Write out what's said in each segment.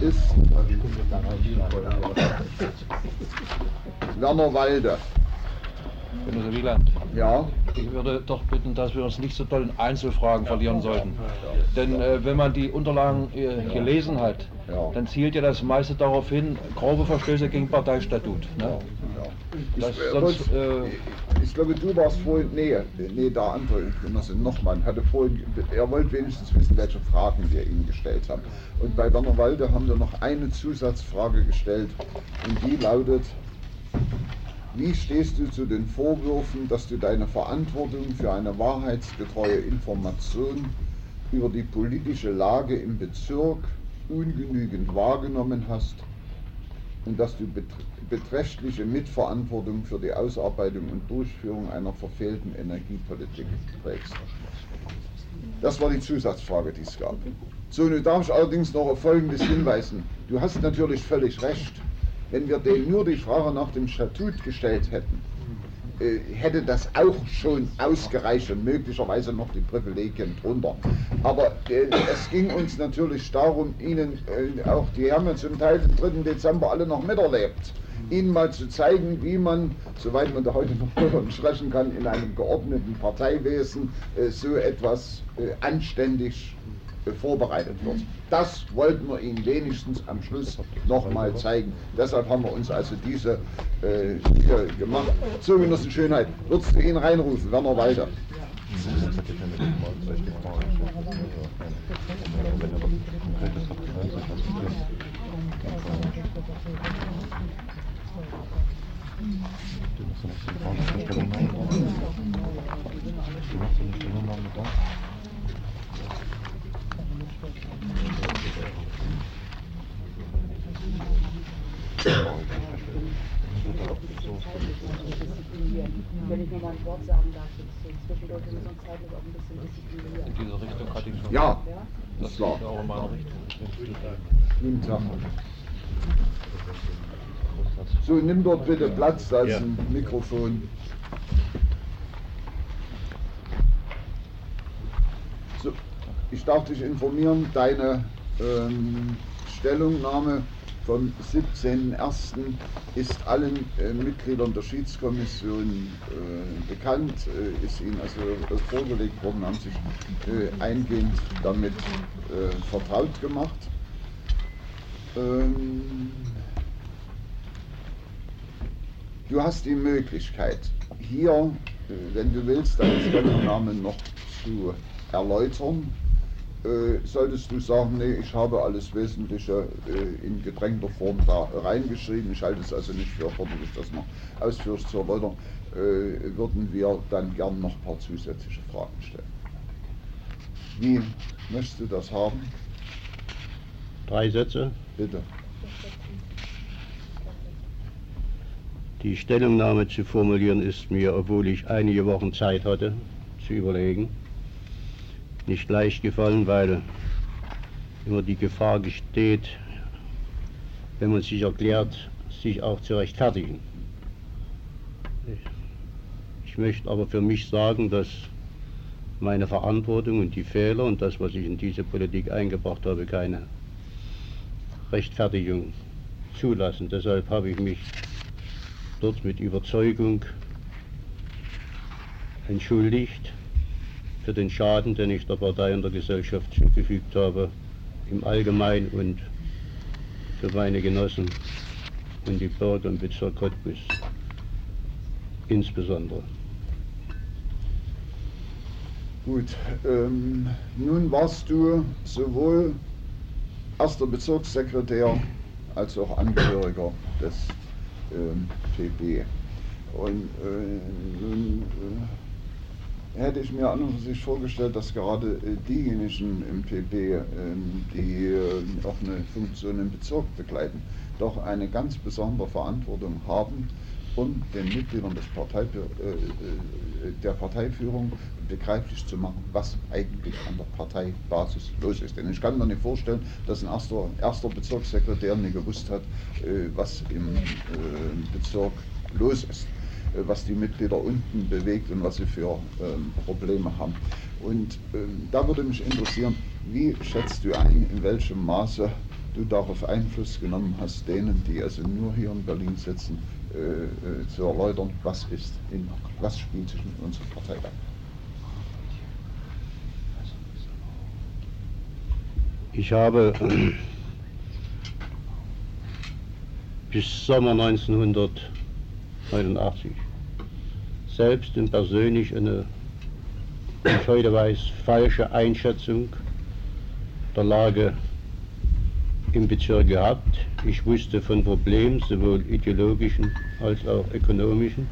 ist Werner Walde. Genosse Wieland, Ja, ich würde doch bitten, dass wir uns nicht so doll in Einzelfragen verlieren sollten. Denn äh, wenn man die Unterlagen äh, gelesen hat, Ja. dann zielt ja das meiste darauf hin, grobe Verstöße gegen Parteistatut. Ne? Das, Ich, äh, sonst, äh, ich glaube, du warst vorhin, nee, nee, der andere Genosse Nochmann hatte vorhin, er wollte wenigstens wissen, welche Fragen wir ihm gestellt haben. Und bei Werner Walde haben wir noch eine Zusatzfrage gestellt. Und die lautet, wie stehst du zu den Vorwürfen, dass du deine Verantwortung für eine wahrheitsgetreue Information über die politische Lage im Bezirk ungenügend wahrgenommen hast und dass bet- beträchtliche Mitverantwortung für die Ausarbeitung und Durchführung einer verfehlten Energiepolitik trägst. Das war die Zusatzfrage, die es gab. So, nun darf ich allerdings noch auf Folgendes hinweisen. Du hast natürlich völlig recht. Wenn wir denen nur die Frage nach dem Statut gestellt hätten, hätte das auch schon ausgereicht und möglicherweise noch die Privilegien drunter. Aber äh, es ging uns natürlich darum, Ihnen, äh, auch die haben ja zum Teil den 3. Dezember alle noch miterlebt, Ihnen mal zu zeigen, wie man, soweit man da heute noch drüber sprechen kann, in einem geordneten Parteiwesen äh, so etwas äh, anständig äh, vorbereitet wird. Das wollten wir Ihnen wenigstens am Schluss nochmal zeigen. Deshalb haben wir uns also diese äh, hier gemacht. So, Genossen Schönheit, würdest du ihn reinrufen, Werner Walter? Wenn ich noch mal ein Wort sagen darf, so zwischendurch, wir sonst zeitlich auch ein bisschen disziplinieren. in diese Richtung hatte ich schon. Ja, das ist auch in Richtung. Guten Tag. So, nimm dort bitte Platz, da ist ein Mikrofon. So, ich darf dich informieren, deine ähm, Stellungnahme vom 17.01. ist allen äh, Mitgliedern der Schiedskommission äh, bekannt, äh, ist ihnen also vorgelegt worden, haben sich äh, eingehend damit äh, vertraut gemacht. Ähm, du hast die Möglichkeit, hier, äh, wenn du willst, deine Stellungnahme noch zu erläutern. Äh, solltest du sagen, nee, ich habe alles Wesentliche äh, in gedrängter Form da reingeschrieben, ich halte es also nicht für erforderlich, das noch ausführlich zu erläutern, äh, würden wir dann gern noch ein paar zusätzliche Fragen stellen. Wie möchtest du das haben? Drei Sätze. Bitte. Die Stellungnahme zu formulieren ist mir, obwohl ich einige Wochen Zeit hatte, zu überlegen, nicht leicht gefallen, weil immer die Gefahr besteht, wenn man sich erklärt, sich auch zu rechtfertigen. Ich, möchte aber für mich sagen, dass meine Verantwortung und die Fehler und das, was ich in diese Politik eingebracht habe, keine Rechtfertigung zulassen. Deshalb habe ich mich dort mit Überzeugung entschuldigt für den Schaden, den ich der Partei und der Gesellschaft zugefügt habe, im Allgemeinen und für meine Genossen und die Bürger im Bezirk Cottbus insbesondere. Gut, ähm, nun warst du sowohl erster Bezirkssekretär als auch Angehöriger des ähm, PB. Und äh, nun äh, hätte ich mir an und für sich vorgestellt, dass gerade äh, diejenigen im PB, ähm, die äh, auch eine Funktion im Bezirk begleiten, doch eine ganz besondere Verantwortung haben, um den Mitgliedern des Partei, äh, der Parteiführung begreiflich zu machen, was eigentlich an der Parteibasis los ist. Denn ich kann mir nicht vorstellen, dass ein erster, erster Bezirkssekretär nicht gewusst hat, was im Bezirk los ist, was die Mitglieder unten bewegt und was sie für ähm, Probleme haben. Und ähm, da würde mich interessieren, wie schätzt du ein, in welchem Maße du darauf Einfluss genommen hast, denen, die also nur hier in Berlin sitzen, äh, äh, zu erläutern, was ist, in, was spielt sich in unserer Partei ab. Ich habe bis Sommer 1989 selbst und persönlich eine, wie ich heute weiß, falsche Einschätzung der Lage im Bezirk gehabt. Ich wusste von Problemen, sowohl ideologischen als auch ökonomischen.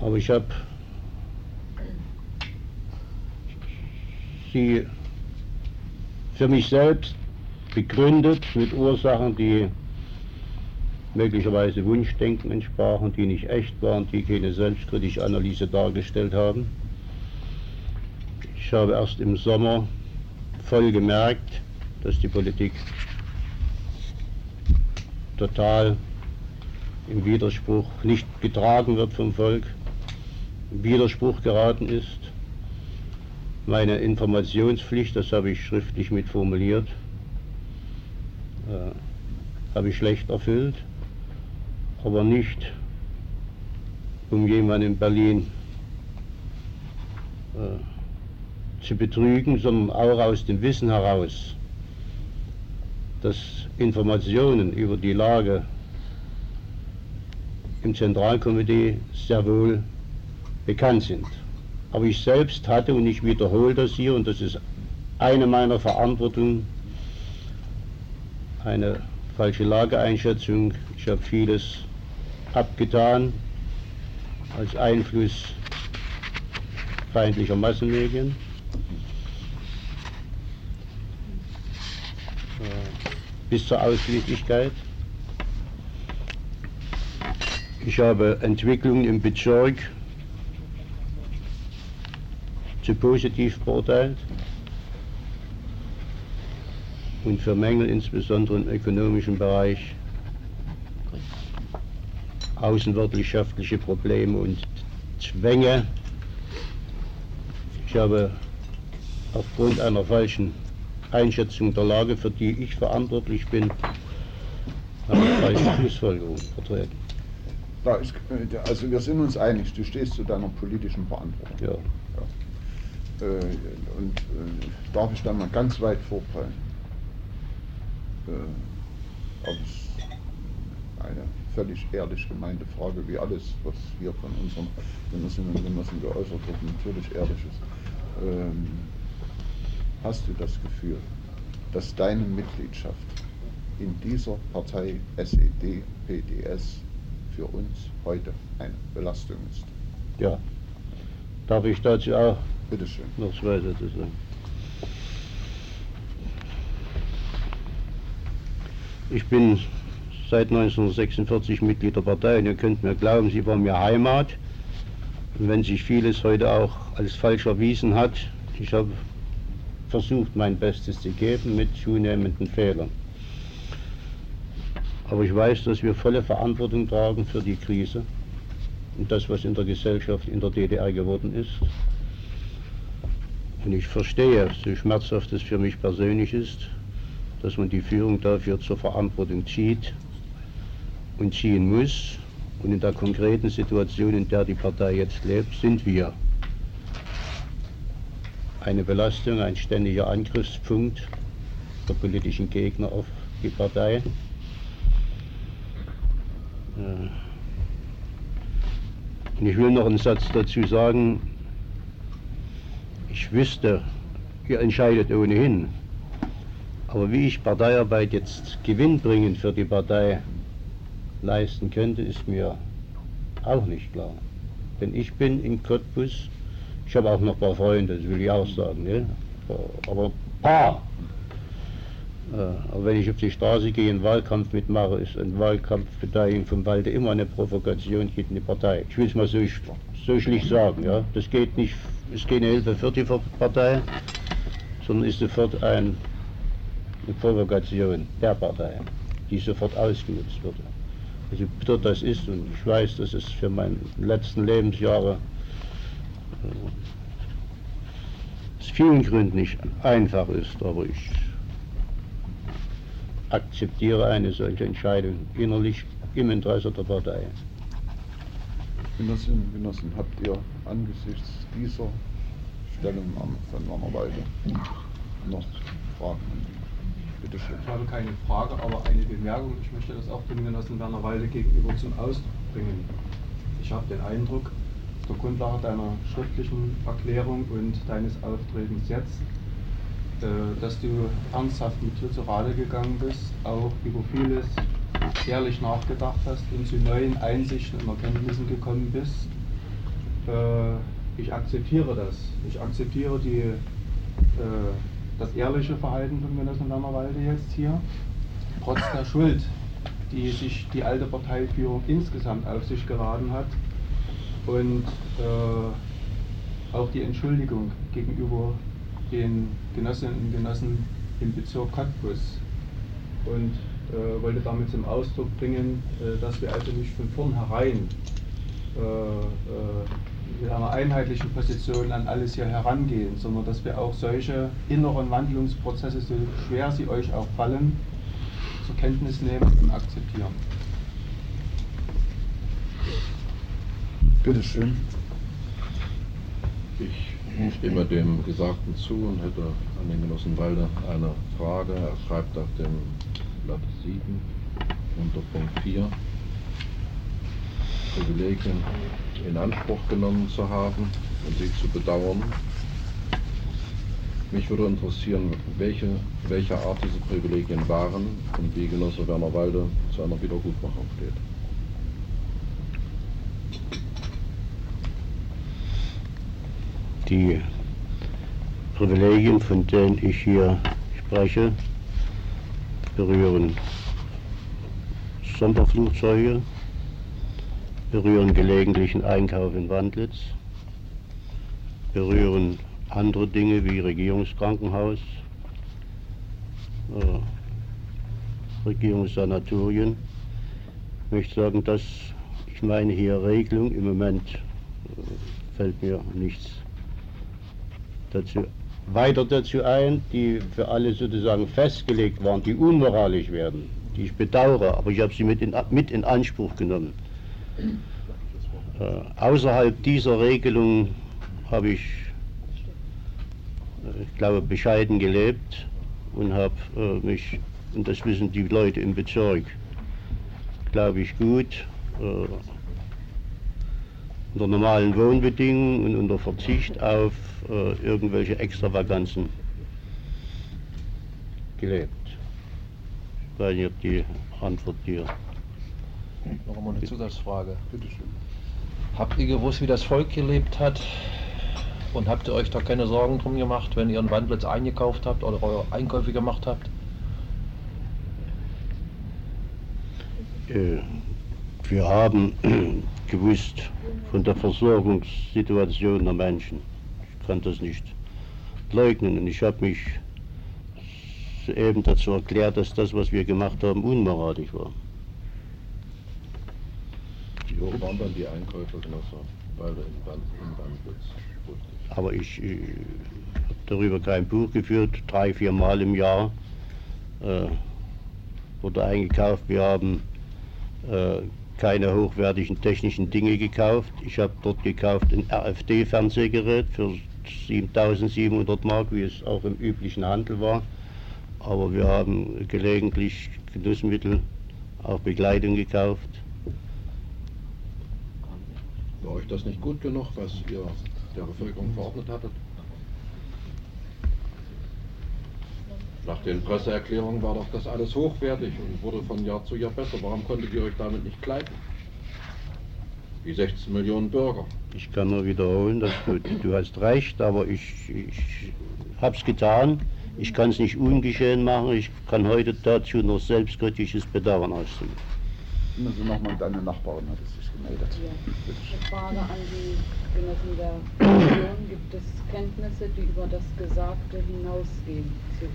Aber ich habe sie für mich selbst begründet mit Ursachen, die möglicherweise Wunschdenken entsprachen, die nicht echt waren, die keine selbstkritische Analyse dargestellt haben. Ich habe erst im Sommer voll gemerkt, dass die Politik total im Widerspruch nicht getragen wird vom Volk, im Widerspruch geraten ist. Meine Informationspflicht, das habe ich schriftlich mit formuliert, äh, habe ich schlecht erfüllt, aber nicht um jemanden in Berlin äh, zu betrügen, sondern auch aus dem Wissen heraus, dass Informationen über die Lage im Zentralkomitee sehr wohl bekannt sind. Aber ich selbst hatte, und ich wiederhole das hier, und das ist eine meiner Verantwortungen, eine falsche Lageeinschätzung. Ich habe vieles abgetan als Einfluss feindlicher Massenmedien. bis zur Ausschließlichkeit. Ich habe Entwicklungen im Bezirk zu positiv beurteilt und für Mängel insbesondere im ökonomischen Bereich, außenwirtschaftliche Probleme und Zwänge. Ich habe aufgrund einer falschen Einschätzung der Lage, für die ich verantwortlich bin, eine falsche Schlussfolgerung vertreten. Äh, also wir sind uns einig, du stehst zu deiner politischen Verantwortung. Ja. ja. Äh, und äh, darf ich da mal ganz weit? Äh, ob es eine völlig ehrlich gemeinte Frage, wie alles, was hier von unseren Genossinnen und Genossen geäußert wird, natürlich ehrlich ist. Ähm, hast du das Gefühl, dass deine Mitgliedschaft in dieser Partei SED, PDS für uns heute eine Belastung ist? Ja. Darf ich dazu auch Bitte schön. noch zwei Sätze sagen? Ich bin seit 1946 Mitglied der Partei und ihr könnt mir glauben, sie war mir Heimat. Und wenn sich vieles heute auch als falsch erwiesen hat, ich habe versucht, mein Bestes zu geben mit zunehmenden Fehlern. Aber ich weiß, dass wir volle Verantwortung tragen für die Krise und das, was in der Gesellschaft in der DDR geworden ist. Und ich verstehe, so schmerzhaft es für mich persönlich ist, dass man die Führung dafür zur Verantwortung zieht und ziehen muss. Und in der konkreten Situation, in der die Partei jetzt lebt, sind wir eine Belastung, ein ständiger Angriffspunkt der politischen Gegner auf die Partei. Äh, und ich will noch einen Satz dazu sagen. Ich wüsste, ihr entscheidet ohnehin. Aber wie ich Parteiarbeit jetzt gewinnbringend für die Partei leisten könnte, ist mir auch nicht klar. Denn ich bin in Cottbus ich habe auch noch ein paar Freunde, das will ich auch sagen. Ne? Aber ein paar. Äh, aber wenn ich auf die Straße gehe, einen Wahlkampf mitmache, ist eine Wahlkampfbeteiligung vom Walde immer eine Provokation gegen die Partei. Ich will es mal so, so schlicht sagen. Ja? Das geht nicht, ist keine Hilfe für die Partei, sondern ist sofort ein, eine Provokation der Partei, die sofort ausgenutzt wird. Also bitter das ist, und ich weiß, dass es für meine letzten Lebensjahre aus vielen Gründen nicht einfach ist, aber ich akzeptiere eine solche Entscheidung innerlich im Interesse der Partei. Genossinnen und Genossen, habt ihr angesichts dieser Stellungnahme von Wannerwalde noch Fragen an die? Bitte schön. Ich habe keine Frage, aber eine Bemerkung. Ich möchte das auch dem Genossen Werner Walde gegenüber zum Ausdruck bringen. Ich habe den Eindruck, auf der Grundlage deiner schriftlichen Erklärung und deines Auftretens jetzt, äh, dass du ernsthaft mit Rate gegangen bist, auch über vieles ehrlich nachgedacht hast und zu neuen Einsichten und Erkenntnissen gekommen bist. Äh, Ich akzeptiere das. Ich akzeptiere die, äh, das ehrliche Verhalten von Genossen Werner Walde jetzt hier, trotz der Schuld, die sich die alte Parteiführung insgesamt auf sich geladen hat und äh, auch die Entschuldigung gegenüber den Genossinnen und Genossen im Bezirk Cottbus. Und äh, wollte damit zum Ausdruck bringen, äh, dass wir also nicht von vornherein äh, äh, mit einer einheitlichen Position an alles hier herangehen, sondern dass wir auch solche inneren Wandlungsprozesse, so schwer sie euch auch fallen, zur Kenntnis nehmen und akzeptieren. Bitte schön. Ich stimme dem Gesagten zu und hätte an den Genossen Walde eine Frage. Er schreibt auf dem Blatt 7 unter Punkt 4 Privilegien in Anspruch genommen zu haben und sie zu bedauern. Mich würde interessieren, welche, welcher Art diese Privilegien waren und wie Genosse Werner Walde zu einer Wiedergutmachung steht. Die Privilegien, von denen ich hier spreche, berühren Sonderflugzeuge, berühren gelegentlichen Einkauf in Wandlitz, berühren andere Dinge wie Regierungskrankenhaus, äh, Regierungssanatorien. Ich möchte sagen, dass ich meine hier Regelung im Moment äh, fällt mir nichts dazu, weiter dazu ein, die für alle sozusagen festgelegt waren, die unmoralisch werden, die ich bedauere, aber ich habe sie mit in, mit in Anspruch genommen. Äh, außerhalb dieser Regelung habe ich, äh, ich glaube, bescheiden gelebt und habe äh, mich, und das wissen die Leute im Bezirk, glaube ich, gut äh, unter normalen Wohnbedingungen und unter Verzicht auf irgendwelche Extravaganzen gelebt. Ich weiß nicht, ob die Antwort dir. Noch einmal eine Zusatzfrage. Bitte schön. Habt ihr gewusst, wie das Volk gelebt hat? Und habt ihr euch da keine Sorgen drum gemacht, wenn ihr einen Wandplatz eingekauft habt oder eure Einkäufe gemacht habt? Äh, wir haben gewusst von der Versorgungssituation der Menschen. Ich kann das nicht leugnen und ich habe mich eben dazu erklärt, dass das, was wir gemacht haben, unmoralisch war. Hoch waren dann die Einkäufe, Genosse Walde in Band, in Bandwitz? Aber ich äh, habe darüber kein Buch geführt, drei, vier Mal im Jahr äh, wurde eingekauft. Wir haben äh, keine hochwertigen technischen Dinge gekauft. Ich habe dort gekauft ein RFD-Fernsehgerät für 7700 Mark, wie es auch im üblichen Handel war. Aber wir haben gelegentlich Genussmittel, auch Bekleidung gekauft. War euch das nicht gut genug, was ihr der Bevölkerung verordnet hattet? Nach den Presseerklärungen war doch das alles hochwertig und wurde von Jahr zu Jahr besser. Warum konntet ihr euch damit nicht kleiden? Die 16 Millionen Bürger. Ich kann nur wiederholen, dass du, du hast recht, aber ich, ich habe es getan. Ich kann es nicht ungeschehen machen. Ich kann heute dazu nur selbstkritisches Bedauern ausdrücken. Also nochmal, deine Nachbarin hat es sich gemeldet. Ja. Eine Frage an die Genossen der Kommission. Gibt es Kenntnisse, die über das Gesagte hinausgehen zu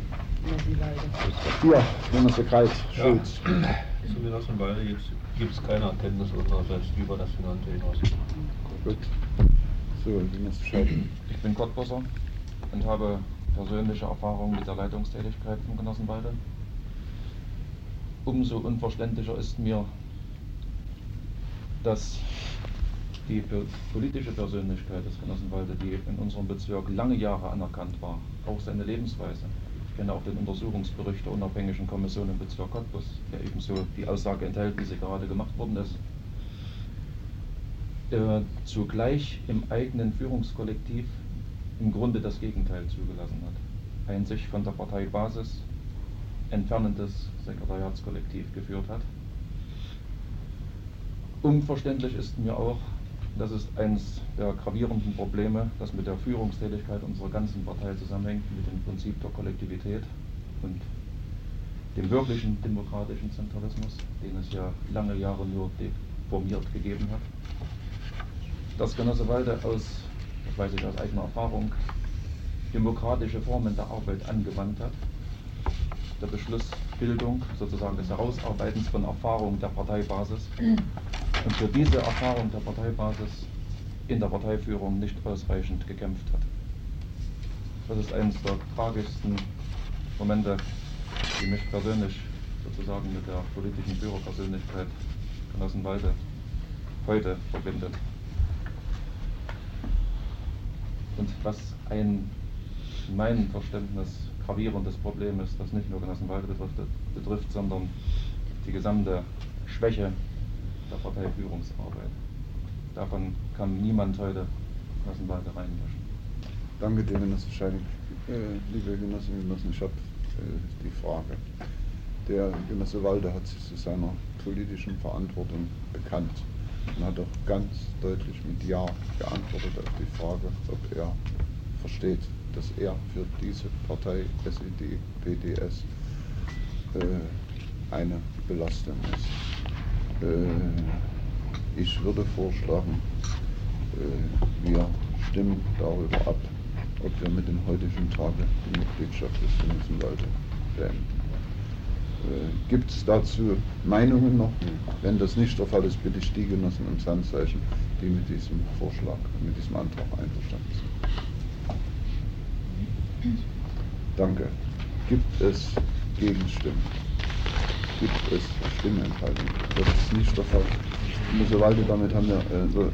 Genossen Walde? Ja, Genosse Kreis, Schulz. Zu Genossen Walde gibt es keine Erkenntnis unsererseits, die über das Genannte hinausgeht. Gut. So, Genosse Scheiden. Ich bin Cottbusser und habe persönliche Erfahrungen mit der Leitungstätigkeit von Genossenwalde. umso unverständlicher ist mir, dass die politische Persönlichkeit des Genossen Walde, die in unserem Bezirk lange Jahre anerkannt war, auch seine Lebensweise. Ich kenne auch den Untersuchungsbericht der unabhängigen Kommission im Bezirk Cottbus, der ebenso die Aussage enthält, wie sie gerade gemacht worden ist. Äh, zugleich im eigenen Führungskollektiv im Grunde das Gegenteil zugelassen hat. Ein sich von der Parteibasis entfernendes Sekretariatskollektiv geführt hat. Unverständlich ist mir auch, das ist eines der gravierenden Probleme, das mit der Führungstätigkeit unserer ganzen Partei zusammenhängt, mit dem Prinzip der Kollektivität und dem wirklichen demokratischen Zentralismus, den es ja lange Jahre nur deformiert gegeben hat. Dass Genosse Walde aus, das weiß ich aus eigener Erfahrung, demokratische Formen der Arbeit angewandt hat, der Beschlussbildung, sozusagen des Herausarbeitens von Erfahrungen der Parteibasis und für diese Erfahrung der Parteibasis in der Parteiführung nicht ausreichend gekämpft hat. Das ist eines der tragischsten Momente, die mich persönlich sozusagen mit der politischen Führerpersönlichkeit Genossen Walde heute verbindet. Und was ein in meinem Verständnis gravierendes Problem ist, das nicht nur Genossenwalde betrifft, betrifft, sondern die gesamte Schwäche der Parteiführungsarbeit. Davon kann niemand heute Genossenwalde reinmischen. Danke dir, Genosse Scheinig. Äh, liebe Genossinnen und Genossen, ich habe äh, die Frage. Der Genosse Walde hat sich zu seiner politischen Verantwortung bekannt und hat auch ganz deutlich mit Ja geantwortet auf die Frage, ob er versteht, dass er für diese Partei SED, PDS äh, eine Belastung ist. Äh, ich würde vorschlagen, äh, wir stimmen darüber ab, ob wir mit dem heutigen Tage die Mitgliedschaft des Genossen beenden. Äh, Gibt es dazu Meinungen noch? Wenn das nicht der Fall ist, bitte ich die Genossen ums Handzeichen, die mit diesem Vorschlag, mit diesem Antrag einverstanden sind. Danke. Gibt es Gegenstimmen? Gibt es Stimmenthaltungen? Das ist nicht der Fall. Mussewalde, damit haben wir, äh, äh,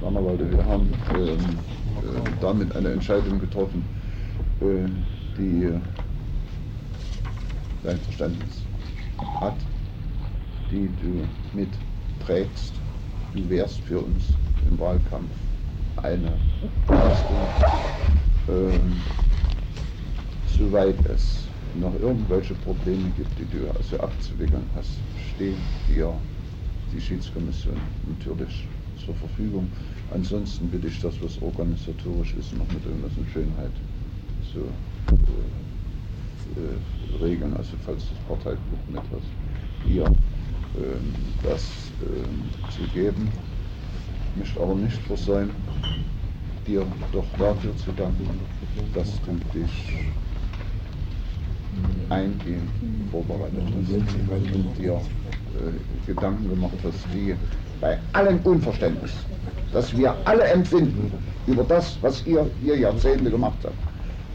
Wannerwalde, wir haben äh, äh, damit eine Entscheidung getroffen, äh, die dein Verständnis hat, die du mitträgst. Du wärst für uns im Wahlkampf eine Leistung ähm, soweit es noch irgendwelche Probleme gibt, die du also abzuwickeln hast, stehen dir die Schiedskommission natürlich zur Verfügung. Ansonsten bitte ich das, was organisatorisch ist, noch mit irgendwas in Schönheit zu äh, äh, regeln. Also falls das Parteibuch mit was hier äh, das äh, zu geben. Ich möchte aber nicht versäumen, dir doch dafür zu danken, dass du dich eingehend vorbereitet hast und dir äh, Gedanken gemacht hast, die bei allem Unverständnis, das wir alle empfinden über das, was ihr hier Jahrzehnte gemacht habt,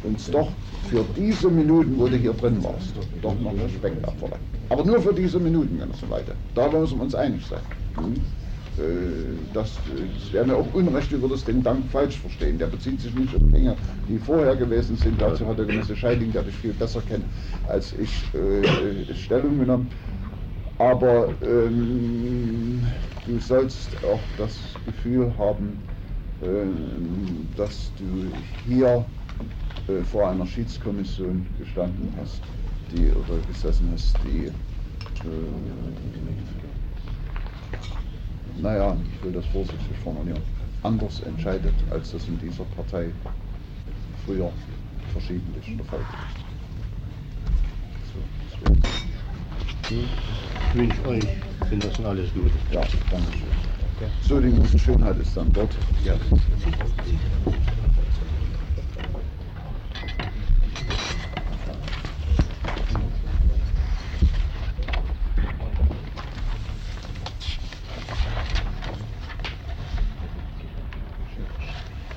uns doch für diese Minuten, wo du hier drin warst, doch noch Respekt abverlangt. Aber nur für diese Minuten, ganz weiter. Da müssen wir uns einig sein. Mhm. Äh, das, das werden wir auch Unrecht über das den Dank falsch verstehen. Der bezieht sich nicht auf Dinge, die vorher gewesen sind. Dazu hat der Genosse Scheiding, der dich viel besser kennt als ich, äh, Stellung genommen. Aber ähm, du sollst auch das Gefühl haben, äh, dass du hier äh, vor einer Schiedskommission gestanden hast, die oder gesessen hast, die äh, naja, ich will das vorsichtig formulieren, anders entscheidet, als das in dieser Partei früher verschiedentlich der Fall ist. So, so. Ich wünsche euch, das alles gut. Ja, danke schön. So, die große Schönheit ist dann dort. Ja.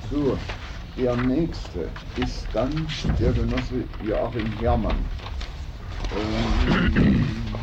So, der nächste ist dann der Genosse Joachim Herrmann. Ähm,